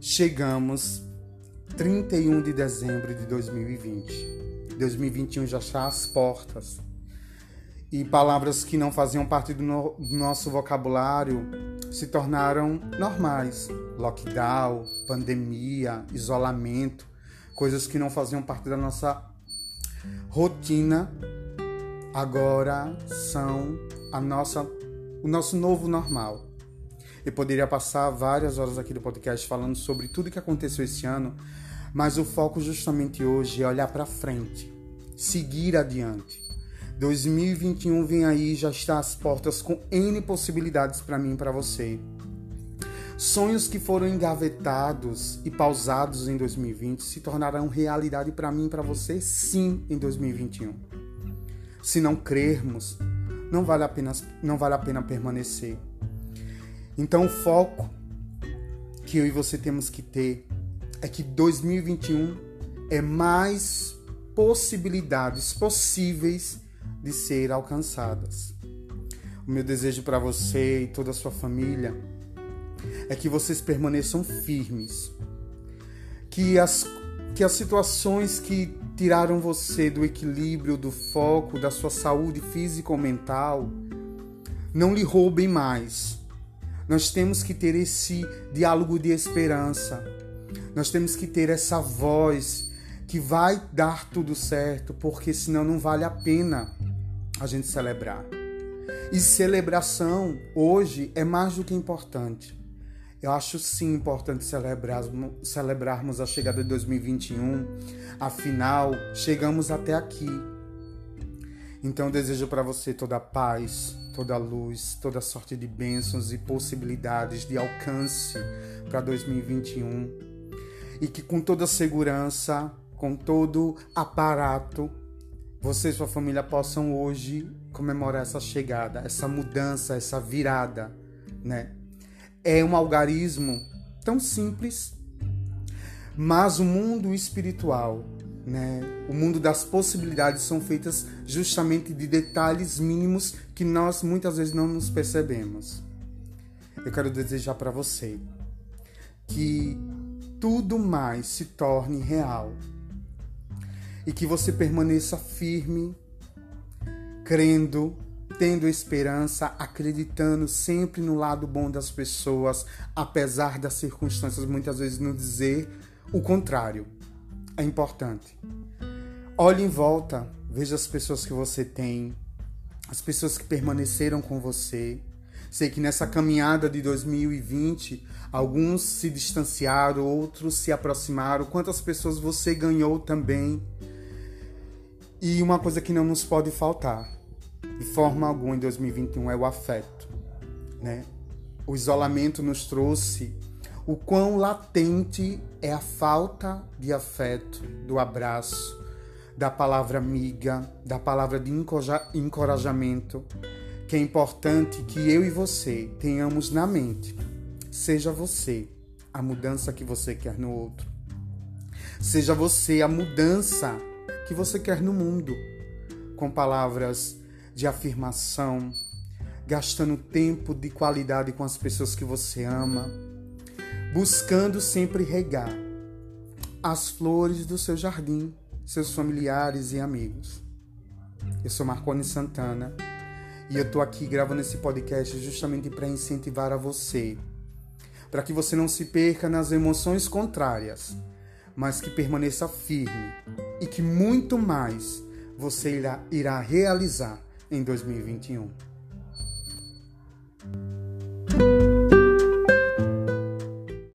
chegamos 31 de dezembro de 2020. 2021 já está às portas. E palavras que não faziam parte do, no, do nosso vocabulário se tornaram normais. Lockdown, pandemia, isolamento, coisas que não faziam parte da nossa rotina, agora são a nossa, o nosso novo normal. Eu poderia passar várias horas aqui do podcast falando sobre tudo que aconteceu esse ano, mas o foco justamente hoje é olhar para frente, seguir adiante. 2021 vem aí, já está às portas com N possibilidades para mim e para você. Sonhos que foram engavetados e pausados em 2020 se tornarão realidade para mim e para você, sim, em 2021. Se não crermos, não vale a pena, não vale a pena permanecer. Então, o foco que eu e você temos que ter é que 2021 é mais possibilidades possíveis de ser alcançadas. O meu desejo para você e toda a sua família é que vocês permaneçam firmes, que as, que as situações que tiraram você do equilíbrio, do foco, da sua saúde física ou mental, não lhe roubem mais nós temos que ter esse diálogo de esperança. Nós temos que ter essa voz que vai dar tudo certo, porque senão não vale a pena a gente celebrar. E celebração hoje é mais do que importante. Eu acho sim importante celebrarmos, celebrarmos a chegada de 2021. Afinal, chegamos até aqui. Então desejo para você toda a paz, toda luz, toda sorte de bênçãos e possibilidades de alcance para 2021. E que com toda segurança, com todo aparato, você e sua família possam hoje comemorar essa chegada, essa mudança, essa virada, né? É um algarismo tão simples, mas o mundo espiritual né? O mundo das possibilidades são feitas justamente de detalhes mínimos que nós muitas vezes não nos percebemos. Eu quero desejar para você que tudo mais se torne real e que você permaneça firme, crendo, tendo esperança, acreditando sempre no lado bom das pessoas, apesar das circunstâncias muitas vezes nos dizer o contrário é importante. Olhe em volta, veja as pessoas que você tem, as pessoas que permaneceram com você. Sei que nessa caminhada de 2020, alguns se distanciaram, outros se aproximaram. Quantas pessoas você ganhou também? E uma coisa que não nos pode faltar, de forma alguma, em 2021, é o afeto. Né? O isolamento nos trouxe o quão latente é a falta de afeto, do abraço, da palavra amiga, da palavra de encorajamento, que é importante que eu e você tenhamos na mente. Seja você a mudança que você quer no outro. Seja você a mudança que você quer no mundo, com palavras de afirmação, gastando tempo de qualidade com as pessoas que você ama buscando sempre regar as flores do seu jardim, seus familiares e amigos. Eu sou Marconi Santana e eu estou aqui gravando esse podcast justamente para incentivar a você, para que você não se perca nas emoções contrárias, mas que permaneça firme e que muito mais você irá, irá realizar em 2021.